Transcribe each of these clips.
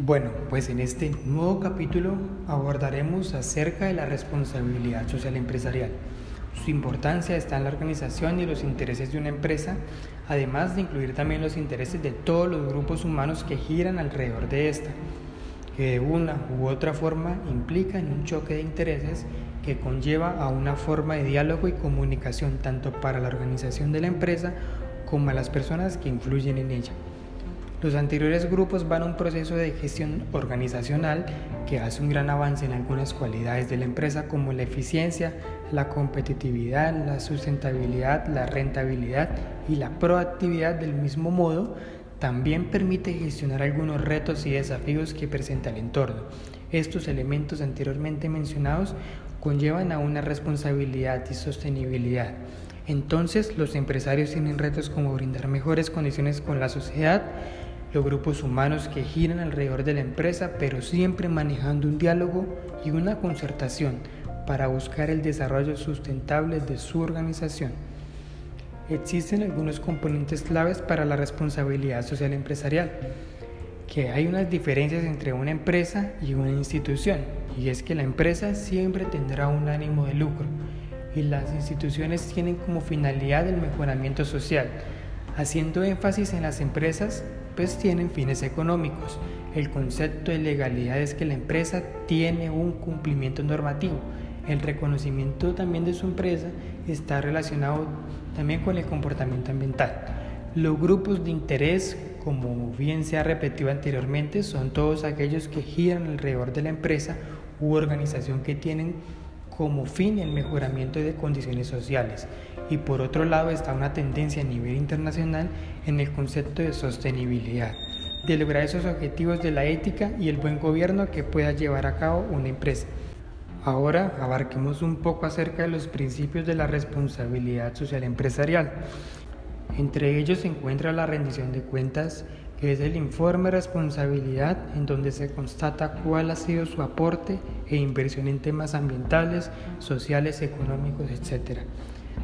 Bueno, pues en este nuevo capítulo abordaremos acerca de la responsabilidad social empresarial. Su importancia está en la organización y los intereses de una empresa, además de incluir también los intereses de todos los grupos humanos que giran alrededor de esta, que de una u otra forma implican un choque de intereses que conlleva a una forma de diálogo y comunicación tanto para la organización de la empresa como a las personas que influyen en ella. Los anteriores grupos van a un proceso de gestión organizacional que hace un gran avance en algunas cualidades de la empresa como la eficiencia, la competitividad, la sustentabilidad, la rentabilidad y la proactividad del mismo modo, también permite gestionar algunos retos y desafíos que presenta el entorno. Estos elementos anteriormente mencionados conllevan a una responsabilidad y sostenibilidad. Entonces, los empresarios tienen retos como brindar mejores condiciones con la sociedad, los grupos humanos que giran alrededor de la empresa, pero siempre manejando un diálogo y una concertación para buscar el desarrollo sustentable de su organización. Existen algunos componentes claves para la responsabilidad social empresarial, que hay unas diferencias entre una empresa y una institución, y es que la empresa siempre tendrá un ánimo de lucro y las instituciones tienen como finalidad el mejoramiento social, haciendo énfasis en las empresas pues tienen fines económicos. El concepto de legalidad es que la empresa tiene un cumplimiento normativo. El reconocimiento también de su empresa está relacionado también con el comportamiento ambiental. Los grupos de interés, como bien se ha repetido anteriormente, son todos aquellos que giran alrededor de la empresa u organización que tienen como fin el mejoramiento de condiciones sociales. Y por otro lado está una tendencia a nivel internacional en el concepto de sostenibilidad, de lograr esos objetivos de la ética y el buen gobierno que pueda llevar a cabo una empresa. Ahora abarquemos un poco acerca de los principios de la responsabilidad social empresarial. Entre ellos se encuentra la rendición de cuentas, que es el informe de responsabilidad en donde se constata cuál ha sido su aporte e inversión en temas ambientales, sociales, económicos, etc.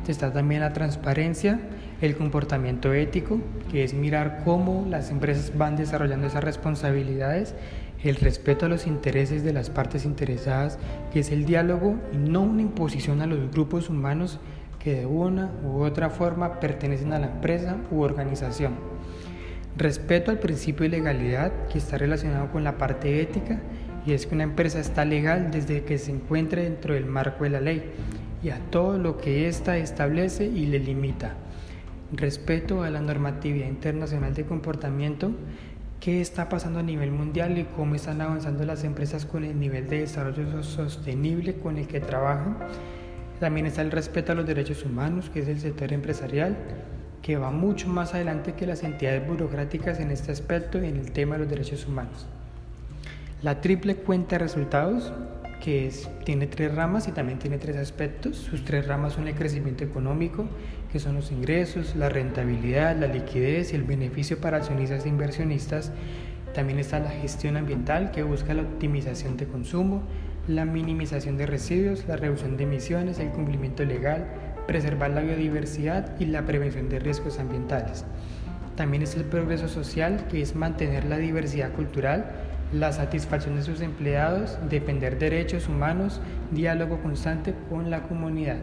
Está también la transparencia, el comportamiento ético, que es mirar cómo las empresas van desarrollando esas responsabilidades, el respeto a los intereses de las partes interesadas, que es el diálogo y no una imposición a los grupos humanos que de una u otra forma pertenecen a la empresa u organización. Respeto al principio de legalidad que está relacionado con la parte ética y es que una empresa está legal desde que se encuentre dentro del marco de la ley y a todo lo que ésta establece y le limita. Respeto a la normatividad internacional de comportamiento, qué está pasando a nivel mundial y cómo están avanzando las empresas con el nivel de desarrollo sostenible con el que trabajan. También está el respeto a los derechos humanos, que es el sector empresarial, que va mucho más adelante que las entidades burocráticas en este aspecto y en el tema de los derechos humanos. La triple cuenta de resultados, que es, tiene tres ramas y también tiene tres aspectos. Sus tres ramas son el crecimiento económico, que son los ingresos, la rentabilidad, la liquidez y el beneficio para accionistas e inversionistas. También está la gestión ambiental, que busca la optimización de consumo, la minimización de residuos, la reducción de emisiones, el cumplimiento legal, preservar la biodiversidad y la prevención de riesgos ambientales. También es el progreso social, que es mantener la diversidad cultural, la satisfacción de sus empleados, defender derechos humanos, diálogo constante con la comunidad.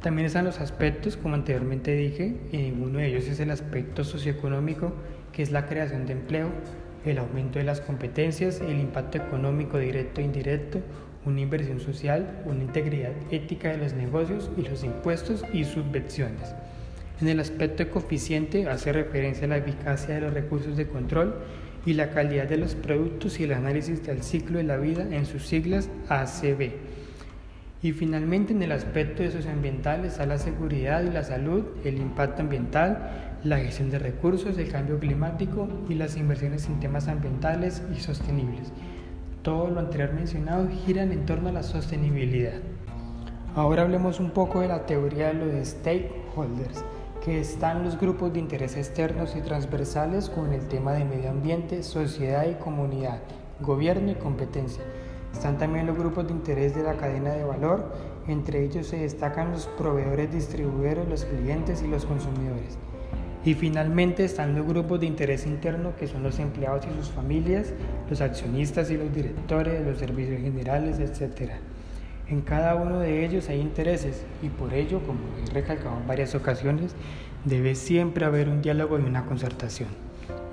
También están los aspectos, como anteriormente dije, y uno de ellos es el aspecto socioeconómico, que es la creación de empleo, el aumento de las competencias, el impacto económico directo e indirecto, una inversión social, una integridad ética de los negocios y los impuestos y subvenciones. En el aspecto coeficiente hace referencia a la eficacia de los recursos de control y la calidad de los productos y el análisis del ciclo de la vida en sus siglas ACB. Y finalmente en el aspecto de socioambiental está la seguridad y la salud, el impacto ambiental, la gestión de recursos, el cambio climático y las inversiones en temas ambientales y sostenibles. Todo lo anterior mencionado gira en torno a la sostenibilidad. Ahora hablemos un poco de la teoría de los stakeholders, que están los grupos de interés externos y transversales con el tema de medio ambiente, sociedad y comunidad, gobierno y competencia. Están también los grupos de interés de la cadena de valor, entre ellos se destacan los proveedores, distribuidores, los clientes y los consumidores. Y finalmente están los grupos de interés interno que son los empleados y sus familias, los accionistas y los directores, los servicios generales, etc. En cada uno de ellos hay intereses y por ello, como he recalcado en varias ocasiones, debe siempre haber un diálogo y una concertación.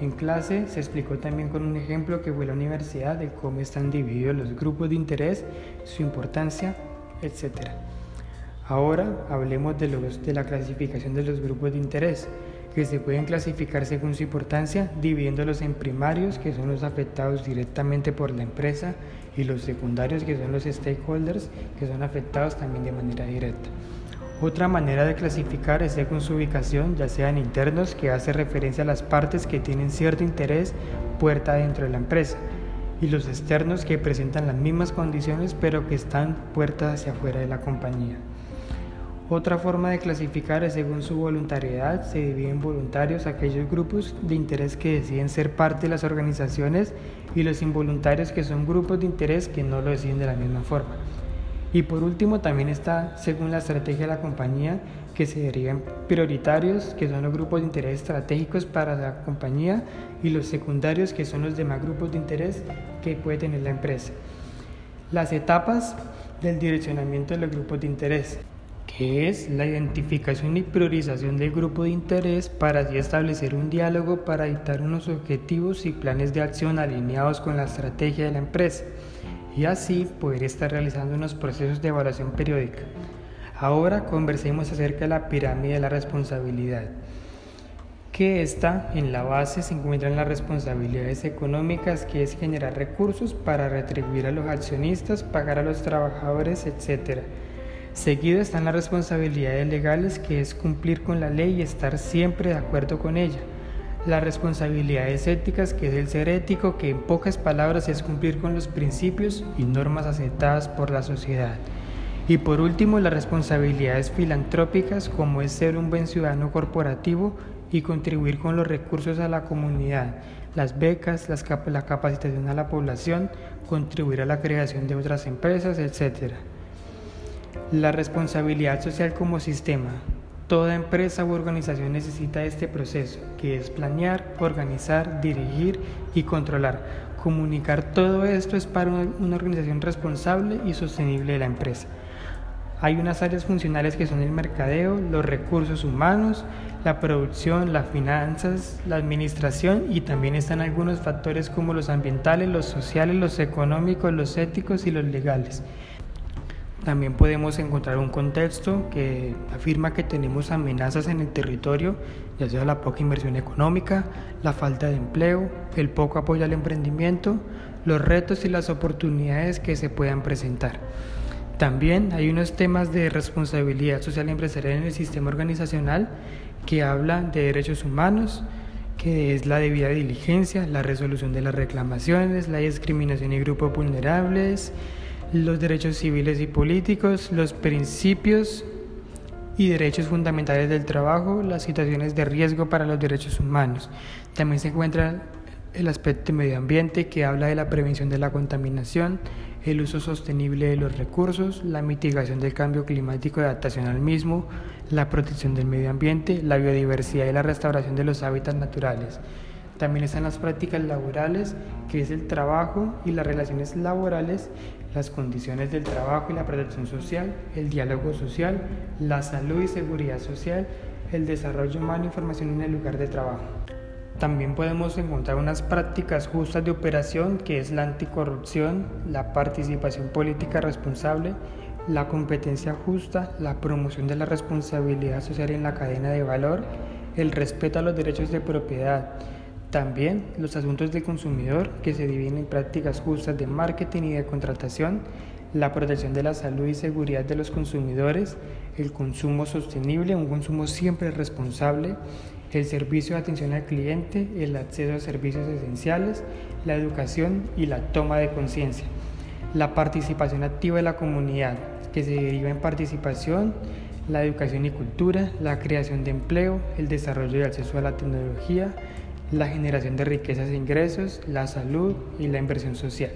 En clase se explicó también con un ejemplo que fue la universidad de cómo están divididos los grupos de interés, su importancia, etc. Ahora hablemos de, los, de la clasificación de los grupos de interés que se pueden clasificar según su importancia, dividiéndolos en primarios, que son los afectados directamente por la empresa, y los secundarios, que son los stakeholders, que son afectados también de manera directa. Otra manera de clasificar es según su ubicación, ya sean internos, que hace referencia a las partes que tienen cierto interés puerta dentro de la empresa, y los externos que presentan las mismas condiciones pero que están puertas hacia afuera de la compañía. Otra forma de clasificar es según su voluntariedad. Se dividen voluntarios aquellos grupos de interés que deciden ser parte de las organizaciones y los involuntarios que son grupos de interés que no lo deciden de la misma forma. Y por último también está según la estrategia de la compañía que se derivan prioritarios, que son los grupos de interés estratégicos para la compañía, y los secundarios, que son los demás grupos de interés que puede tener la empresa. Las etapas del direccionamiento de los grupos de interés que es la identificación y priorización del grupo de interés para así establecer un diálogo para dictar unos objetivos y planes de acción alineados con la estrategia de la empresa y así poder estar realizando unos procesos de evaluación periódica. Ahora conversemos acerca de la pirámide de la responsabilidad, que está en la base se encuentran las responsabilidades económicas, que es generar recursos para retribuir a los accionistas, pagar a los trabajadores, etc Seguido están las responsabilidades legales, que es cumplir con la ley y estar siempre de acuerdo con ella. Las responsabilidades éticas, que es el ser ético, que en pocas palabras es cumplir con los principios y normas aceptadas por la sociedad. Y por último, las responsabilidades filantrópicas, como es ser un buen ciudadano corporativo y contribuir con los recursos a la comunidad, las becas, la capacitación a la población, contribuir a la creación de otras empresas, etc. La responsabilidad social como sistema. Toda empresa u organización necesita este proceso, que es planear, organizar, dirigir y controlar. Comunicar todo esto es para una organización responsable y sostenible de la empresa. Hay unas áreas funcionales que son el mercadeo, los recursos humanos, la producción, las finanzas, la administración y también están algunos factores como los ambientales, los sociales, los económicos, los éticos y los legales. También podemos encontrar un contexto que afirma que tenemos amenazas en el territorio, ya sea la poca inversión económica, la falta de empleo, el poco apoyo al emprendimiento, los retos y las oportunidades que se puedan presentar. También hay unos temas de responsabilidad social y empresarial en el sistema organizacional que hablan de derechos humanos, que es la debida diligencia, la resolución de las reclamaciones, la discriminación y grupos vulnerables, los derechos civiles y políticos, los principios y derechos fundamentales del trabajo, las situaciones de riesgo para los derechos humanos. También se encuentra el aspecto medio ambiente que habla de la prevención de la contaminación, el uso sostenible de los recursos, la mitigación del cambio climático y adaptación al mismo, la protección del medio ambiente, la biodiversidad y la restauración de los hábitats naturales. También están las prácticas laborales, que es el trabajo y las relaciones laborales, las condiciones del trabajo y la protección social, el diálogo social, la salud y seguridad social, el desarrollo humano y formación en el lugar de trabajo. También podemos encontrar unas prácticas justas de operación, que es la anticorrupción, la participación política responsable, la competencia justa, la promoción de la responsabilidad social en la cadena de valor, el respeto a los derechos de propiedad, también los asuntos de consumidor que se dividen en prácticas justas de marketing y de contratación, la protección de la salud y seguridad de los consumidores, el consumo sostenible, un consumo siempre responsable, el servicio de atención al cliente, el acceso a servicios esenciales, la educación y la toma de conciencia. La participación activa de la comunidad, que se deriva en participación, la educación y cultura, la creación de empleo, el desarrollo y acceso a la tecnología, la generación de riquezas e ingresos, la salud y la inversión social.